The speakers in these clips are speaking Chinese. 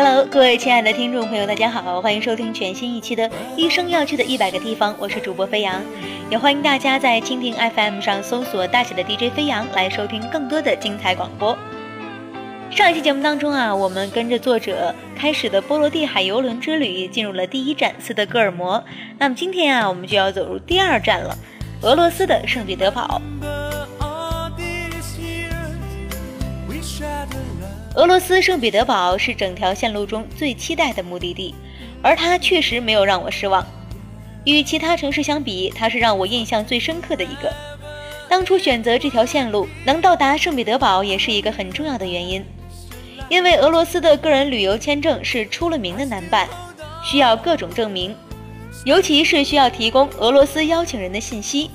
Hello，各位亲爱的听众朋友，大家好，欢迎收听全新一期的《一生要去的一百个地方》，我是主播飞扬，也欢迎大家在蜻蜓 FM 上搜索大写的 DJ 飞扬来收听更多的精彩广播。上一期节目当中啊，我们跟着作者开始的波罗的海游轮之旅，进入了第一站斯德哥尔摩。那么今天啊，我们就要走入第二站了，俄罗斯的圣彼得堡。俄罗斯圣彼得堡是整条线路中最期待的目的地，而它确实没有让我失望。与其他城市相比，它是让我印象最深刻的一个。当初选择这条线路，能到达圣彼得堡也是一个很重要的原因。因为俄罗斯的个人旅游签证是出了名的难办，需要各种证明，尤其是需要提供俄罗斯邀请人的信息，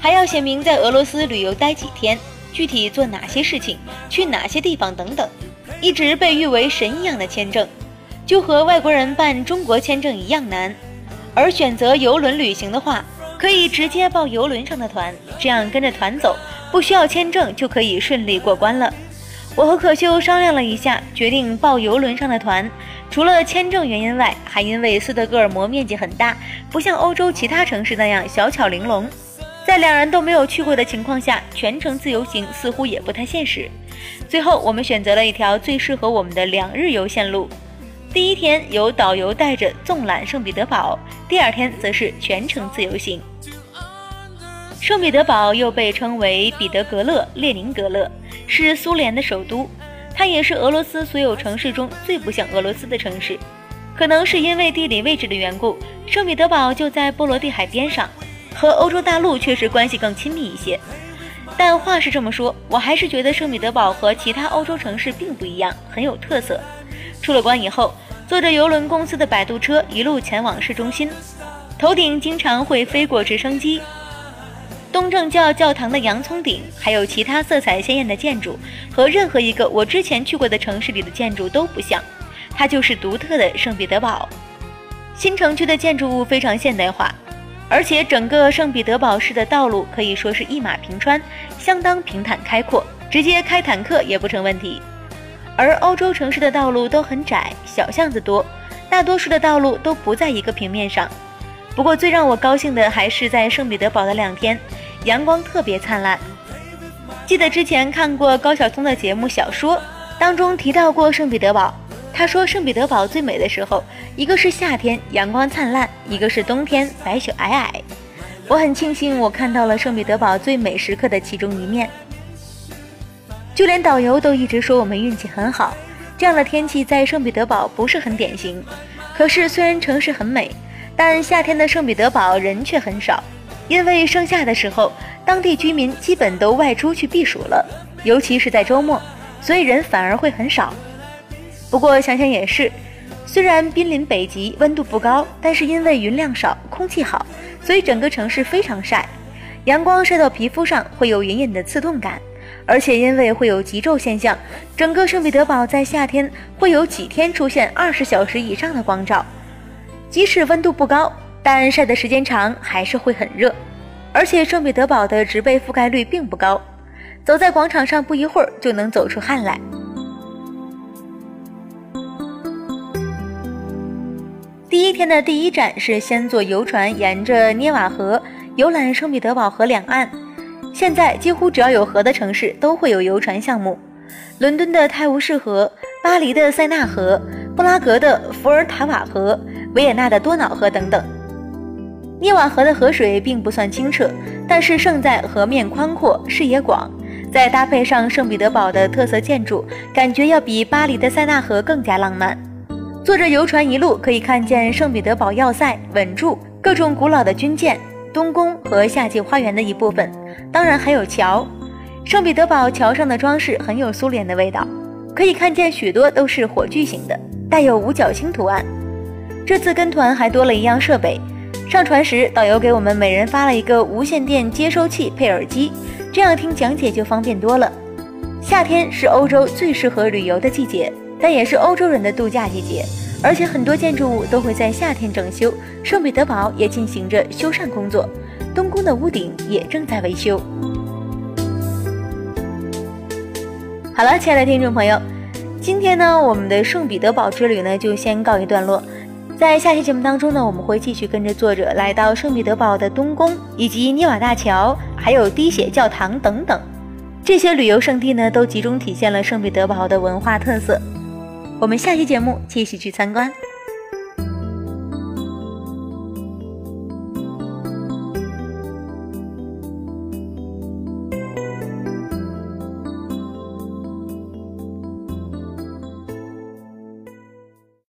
还要写明在俄罗斯旅游待几天，具体做哪些事情，去哪些地方等等，一直被誉为神一样的签证，就和外国人办中国签证一样难。而选择游轮旅行的话，可以直接报游轮上的团，这样跟着团走，不需要签证就可以顺利过关了。我和可秀商量了一下，决定报游轮上的团。除了签证原因外，还因为斯德哥尔摩面积很大，不像欧洲其他城市那样小巧玲珑。在两人都没有去过的情况下，全程自由行似乎也不太现实。最后，我们选择了一条最适合我们的两日游线路。第一天由导游带着纵览圣彼得堡，第二天则是全程自由行。圣彼得堡又被称为彼得格勒、列宁格勒。是苏联的首都，它也是俄罗斯所有城市中最不像俄罗斯的城市。可能是因为地理位置的缘故，圣彼得堡就在波罗的海边上，和欧洲大陆确实关系更亲密一些。但话是这么说，我还是觉得圣彼得堡和其他欧洲城市并不一样，很有特色。出了关以后，坐着游轮公司的摆渡车一路前往市中心，头顶经常会飞过直升机。东正教教堂的洋葱顶，还有其他色彩鲜艳的建筑，和任何一个我之前去过的城市里的建筑都不像。它就是独特的圣彼得堡。新城区的建筑物非常现代化，而且整个圣彼得堡市的道路可以说是一马平川，相当平坦开阔，直接开坦克也不成问题。而欧洲城市的道路都很窄，小巷子多，大多数的道路都不在一个平面上。不过最让我高兴的还是在圣彼得堡的两天。阳光特别灿烂。记得之前看过高晓松的节目《小说》，当中提到过圣彼得堡。他说，圣彼得堡最美的时候，一个是夏天，阳光灿烂；一个是冬天，白雪皑皑。我很庆幸我看到了圣彼得堡最美时刻的其中一面。就连导游都一直说我们运气很好，这样的天气在圣彼得堡不是很典型。可是虽然城市很美，但夏天的圣彼得堡人却很少。因为盛夏的时候，当地居民基本都外出去避暑了，尤其是在周末，所以人反而会很少。不过想想也是，虽然濒临北极，温度不高，但是因为云量少，空气好，所以整个城市非常晒，阳光晒到皮肤上会有隐隐的刺痛感，而且因为会有极昼现象，整个圣彼得堡在夏天会有几天出现二十小时以上的光照，即使温度不高。但晒的时间长还是会很热，而且圣彼得堡的植被覆盖率并不高，走在广场上不一会儿就能走出汗来。第一天的第一站是先坐游船沿着涅瓦河游览圣彼得堡河两岸。现在几乎只要有河的城市都会有游船项目，伦敦的泰晤士河、巴黎的塞纳河、布拉格的伏尔塔瓦河、维也纳的多瑙河等等。涅瓦河的河水并不算清澈，但是胜在河面宽阔、视野广，再搭配上圣彼得堡的特色建筑，感觉要比巴黎的塞纳河更加浪漫。坐着游船一路可以看见圣彼得堡要塞、稳住各种古老的军舰、东宫和夏季花园的一部分，当然还有桥。圣彼得堡桥上的装饰很有苏联的味道，可以看见许多都是火炬型的，带有五角星图案。这次跟团还多了一样设备。上船时，导游给我们每人发了一个无线电接收器配耳机，这样听讲解就方便多了。夏天是欧洲最适合旅游的季节，但也是欧洲人的度假季节，而且很多建筑物都会在夏天整修。圣彼得堡也进行着修缮工作，东宫的屋顶也正在维修。好了，亲爱的听众朋友。今天呢，我们的圣彼得堡之旅呢就先告一段落。在下期节目当中呢，我们会继续跟着作者来到圣彼得堡的东宫，以及涅瓦大桥，还有滴血教堂等等。这些旅游胜地呢，都集中体现了圣彼得堡的文化特色。我们下期节目继续去参观。